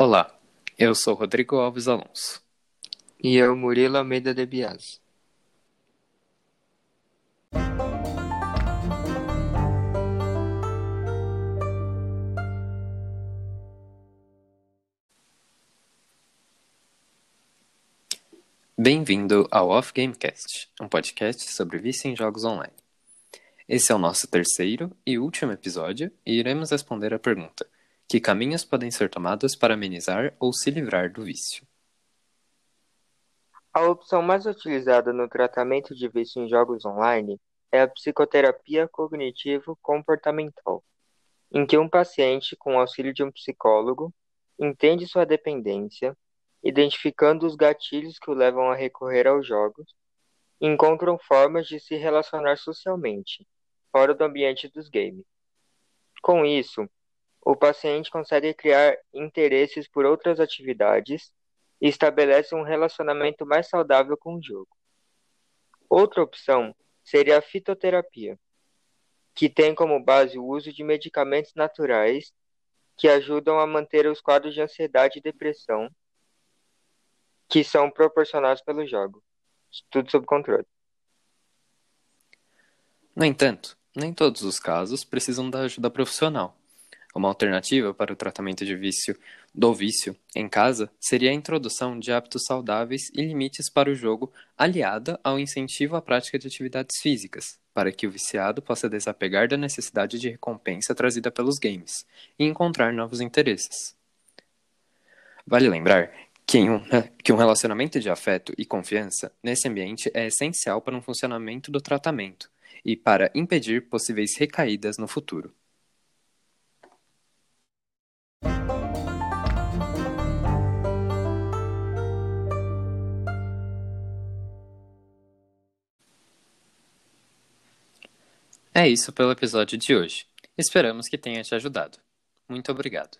Olá, eu sou Rodrigo Alves Alonso. E eu, Murilo Almeida de Bias. Bem-vindo ao Off Gamecast, um podcast sobre vício em jogos online. Esse é o nosso terceiro e último episódio e iremos responder a pergunta: que caminhos podem ser tomados para amenizar ou se livrar do vício? A opção mais utilizada no tratamento de vício em jogos online é a psicoterapia cognitivo-comportamental, em que um paciente, com o auxílio de um psicólogo, entende sua dependência, identificando os gatilhos que o levam a recorrer aos jogos, e encontram formas de se relacionar socialmente, fora do ambiente dos games. Com isso, o paciente consegue criar interesses por outras atividades e estabelece um relacionamento mais saudável com o jogo. Outra opção seria a fitoterapia, que tem como base o uso de medicamentos naturais que ajudam a manter os quadros de ansiedade e depressão que são proporcionados pelo jogo. Tudo sob controle. No entanto, nem todos os casos precisam da ajuda profissional. Uma alternativa para o tratamento de vício do vício em casa seria a introdução de hábitos saudáveis e limites para o jogo, aliada ao incentivo à prática de atividades físicas, para que o viciado possa desapegar da necessidade de recompensa trazida pelos games e encontrar novos interesses. Vale lembrar que um, que um relacionamento de afeto e confiança nesse ambiente é essencial para um funcionamento do tratamento e para impedir possíveis recaídas no futuro. É isso pelo episódio de hoje. Esperamos que tenha te ajudado. Muito obrigado.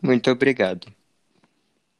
Muito obrigado.